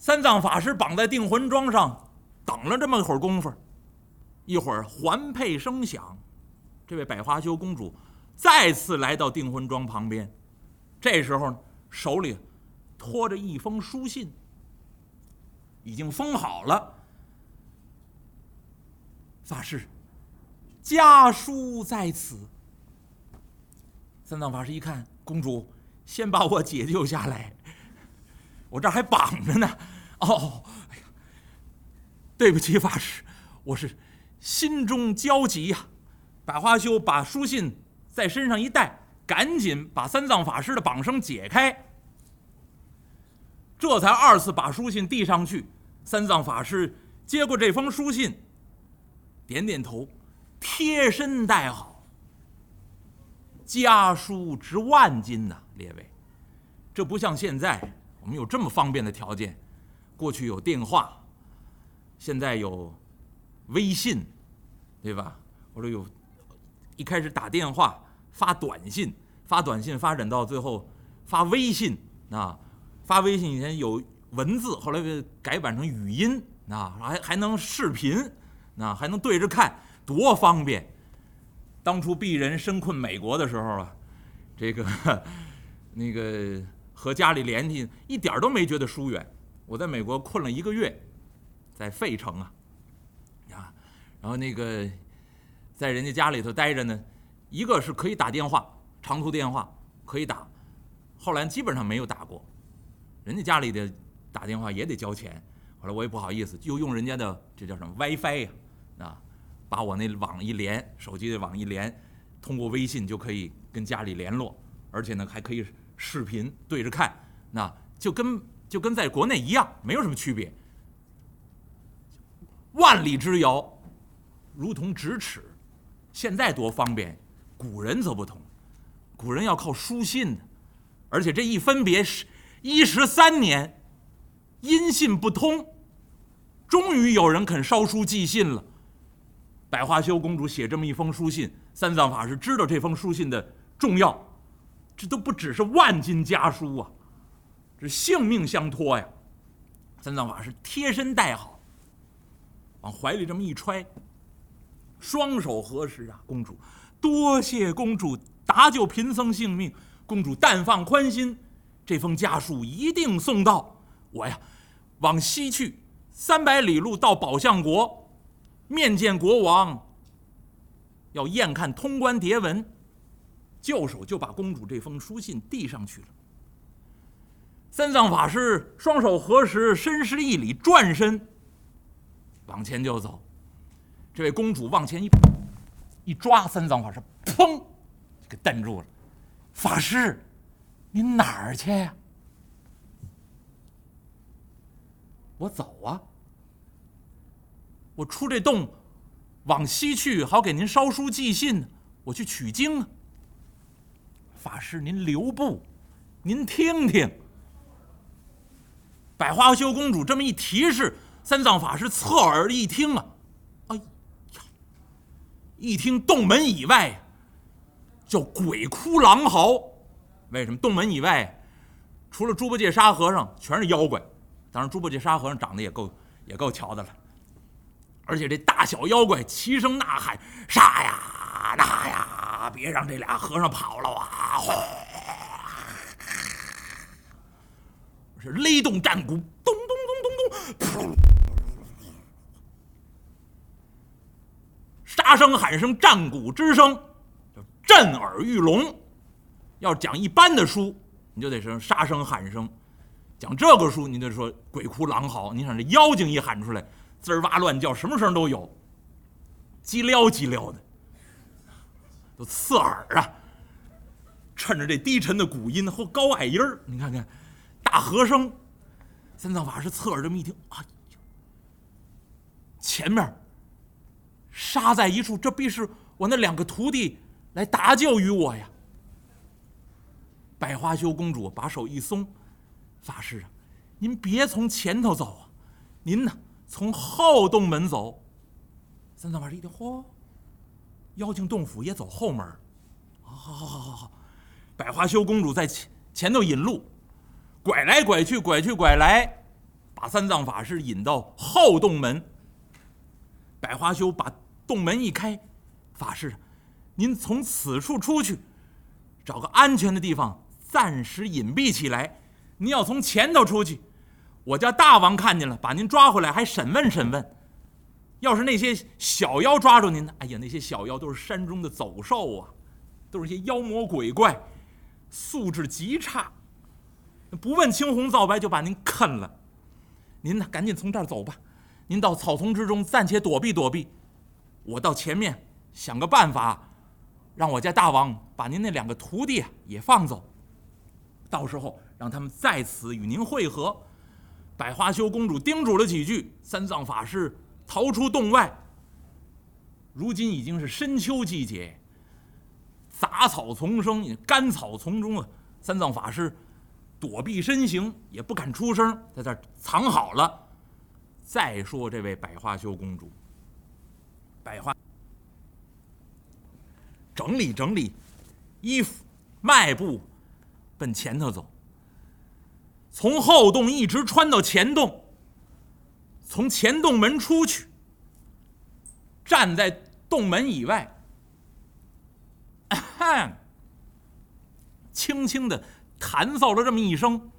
三藏法师绑在定魂桩上，等了这么一会儿功夫，一会儿环佩声响，这位百花羞公主再次来到定魂桩旁边，这时候手里托着一封书信，已经封好了。法师，家书在此。三藏法师一看，公主，先把我解救下来，我这还绑着呢。哦，哎呀，对不起，法师，我是心中焦急呀。百花羞把书信在身上一带，赶紧把三藏法师的绑绳解开，这才二次把书信递上去。三藏法师接过这封书信，点点头，贴身带好。家书值万金呐，列位，这不像现在我们有这么方便的条件。过去有电话，现在有微信，对吧？或者有，一开始打电话、发短信，发短信发展到最后发微信啊，发微信以前有文字，后来改版成语音啊，还还能视频，啊，还能对着看，多方便。当初鄙人身困美国的时候啊，这个 那个和家里联系一点都没觉得疏远。我在美国困了一个月，在费城啊，啊，然后那个在人家家里头待着呢，一个是可以打电话，长途电话可以打，后来基本上没有打过，人家家里的打电话也得交钱，后来我也不好意思，就用人家的这叫什么 WiFi 呀，啊。把我那网一连，手机的网一连，通过微信就可以跟家里联络，而且呢还可以视频对着看，那就跟就跟在国内一样，没有什么区别。万里之遥，如同咫尺，现在多方便，古人则不同，古人要靠书信，而且这一分别是一十三年，音信不通，终于有人肯烧书寄信了。百花羞公主写这么一封书信，三藏法师知道这封书信的重要，这都不只是万金家书啊，这性命相托呀。三藏法师贴身带好，往怀里这么一揣，双手合十啊，公主，多谢公主搭救贫僧性命，公主但放宽心，这封家书一定送到。我呀，往西去三百里路到宝象国。面见国王，要验看通关牒文，就手就把公主这封书信递上去了。三藏法师双手合十，深施一礼，转身往前就走。这位公主往前一一抓，三藏法师砰给瞪住了。法师，您哪儿去呀？我走啊。我出这洞，往西去，好给您烧书寄信。我去取经啊。法师，您留步，您听听。百花羞公主这么一提示，三藏法师侧耳一听啊，哎呀，一听洞门以外叫鬼哭狼嚎。为什么？洞门以外，除了猪八戒、沙和尚，全是妖怪。当然，猪八戒、沙和尚长得也够也够瞧的了。而且这大小妖怪齐声呐喊：“杀呀，那呀，别让这俩和尚跑了啊！”是雷动战鼓，咚咚咚咚咚，噗！杀声喊声，战鼓之声，震耳欲聋。要讲一般的书，你就得是杀声喊声；讲这个书，你就说鬼哭狼嚎。你想这妖精一喊出来。滋儿哇乱叫，什么声都有，叽撩叽撩的，都刺耳啊！趁着这低沉的鼓音和高矮音儿，你看看，大和声，三藏法师侧耳这么一听，哎呦，前面杀在一处，这必是我那两个徒弟来搭救于我呀！百花羞公主把手一松，法师啊，您别从前头走啊，您呢？从后洞门走，三藏法师一听，嚯，妖精洞府也走后门好好好好好，百花羞公主在前前头引路，拐来拐去，拐去拐来，把三藏法师引到后洞门。百花羞把洞门一开，法师，您从此处出去，找个安全的地方暂时隐蔽起来。您要从前头出去，我家大王看见了，把您抓回来，还审问审问。要是那些小妖抓住您呢？哎呀，那些小妖都是山中的走兽啊，都是些妖魔鬼怪，素质极差，不问青红皂白就把您啃了。您呢，赶紧从这儿走吧。您到草丛之中暂且躲避躲避，我到前面想个办法，让我家大王把您那两个徒弟也放走。到时候让他们在此与您会合。百花羞公主叮嘱了几句，三藏法师逃出洞外。如今已经是深秋季节，杂草丛生，干草丛中啊，三藏法师躲避身形，也不敢出声，在这藏好了。再说这位百花羞公主，百花整理整理衣服，迈步。奔前头走，从后洞一直穿到前洞，从前洞门出去，站在洞门以外，轻轻的弹奏了这么一声。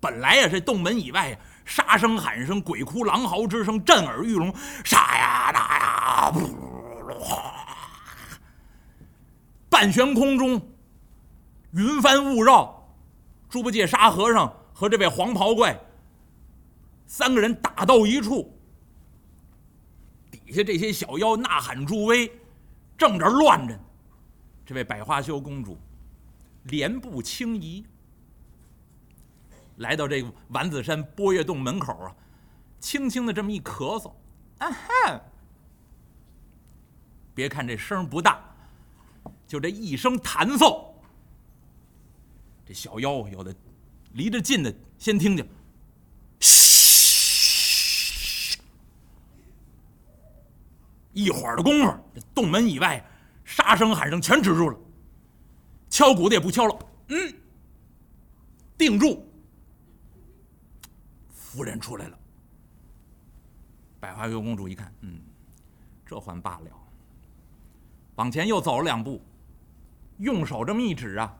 本来呀，这洞门以外呀，杀声、喊声、鬼哭狼嚎之声震耳欲聋，杀呀打呀，半悬空中，云帆雾绕。猪八戒、沙和尚和这位黄袍怪三个人打斗一处，底下这些小妖呐喊助威，正这乱着呢。这位百花羞公主莲步轻移，来到这个丸子山波月洞门口啊，轻轻的这么一咳嗽，啊哈！别看这声不大，就这一声弹奏。这小妖有的离着近的先听见，嘘，一会儿的功夫，这洞门以外杀声喊声全止住了，敲鼓的也不敲了，嗯，定住。夫人出来了，百花羞公主一看，嗯，这还罢了，往前又走了两步，用手这么一指啊。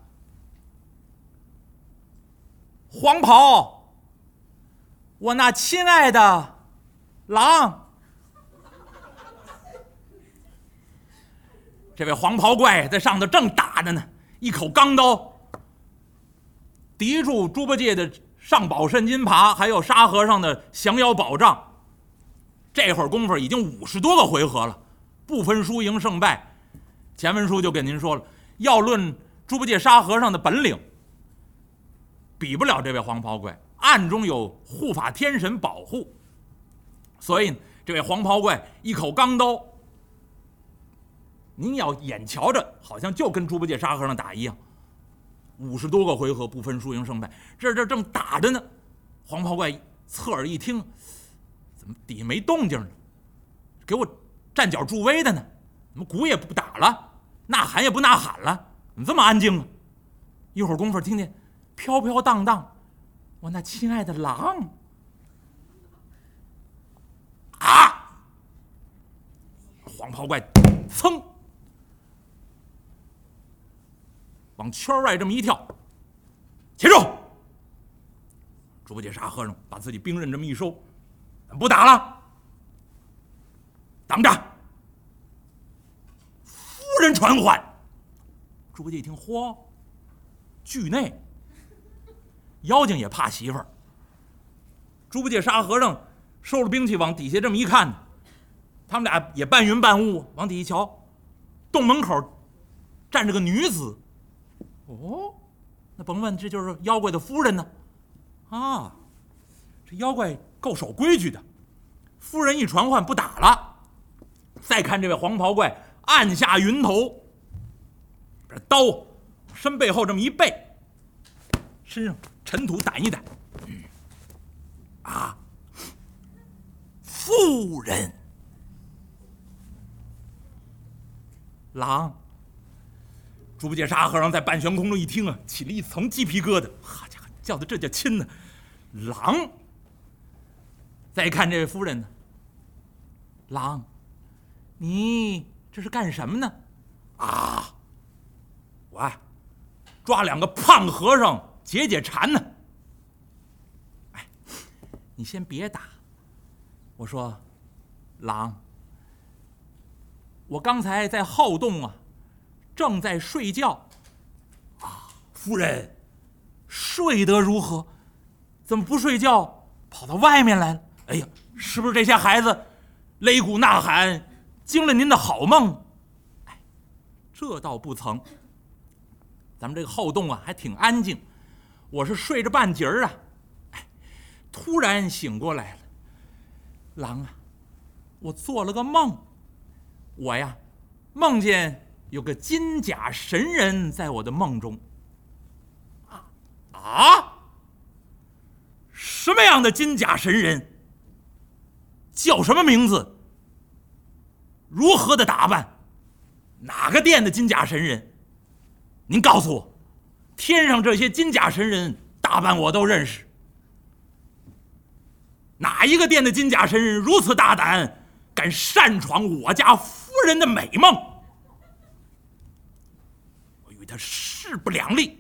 黄袍，我那亲爱的狼，这位黄袍怪在上头正打着呢，一口钢刀抵住猪八戒的上宝肾金耙，还有沙和尚的降妖宝杖。这会儿功夫已经五十多个回合了，不分输赢胜败。前文书就跟您说了，要论猪八戒、沙和尚的本领。比不了这位黄袍怪，暗中有护法天神保护，所以这位黄袍怪一口钢刀，您要眼瞧着，好像就跟猪八戒、沙和尚打一样，五十多个回合不分输赢胜败，这这正打着呢，黄袍怪侧耳一听，怎么底下没动静呢？给我站脚助威的呢？怎么鼓也不打了，呐喊也不呐喊了？怎么这么安静啊？一会儿功夫听见。飘飘荡荡，我那亲爱的狼啊！黄袍怪噌往圈外这么一跳，起住！猪八戒、沙和尚把自己兵刃这么一收，不打了，等着！夫人传唤。猪八戒一听，嚯，惧内。妖精也怕媳妇儿。猪八戒、沙和尚收了兵器，往底下这么一看，他们俩也半云半雾，往底下瞧，洞门口站着个女子。哦，那甭问，这就是妖怪的夫人呢。啊，这妖怪够守规矩的。夫人一传唤，不打了。再看这位黄袍怪，按下云头，这刀身背后这么一背，身上。尘土掸一掸，啊！夫人，狼。猪八戒、沙和尚在半悬空中一听啊，起了一层鸡皮疙瘩。好家伙，叫的这叫亲呢！狼，再看这位夫人呢，狼，你这是干什么呢？啊，我抓两个胖和尚解解馋呢。哎，你先别打。我说，狼，我刚才在后洞啊，正在睡觉。啊，夫人，睡得如何？怎么不睡觉，跑到外面来了？哎呀，是不是这些孩子擂鼓呐喊，惊了您的好梦？哎，这倒不曾。咱们这个后洞啊，还挺安静。我是睡着半截儿啊，哎，突然醒过来了。狼啊，我做了个梦，我呀，梦见有个金甲神人在我的梦中。啊！什么样的金甲神人？叫什么名字？如何的打扮？哪个殿的金甲神人？您告诉我，天上这些金甲神人打扮我都认识。哪一个殿的金甲神人如此大胆，敢擅闯我家夫人的美梦？他势不两立。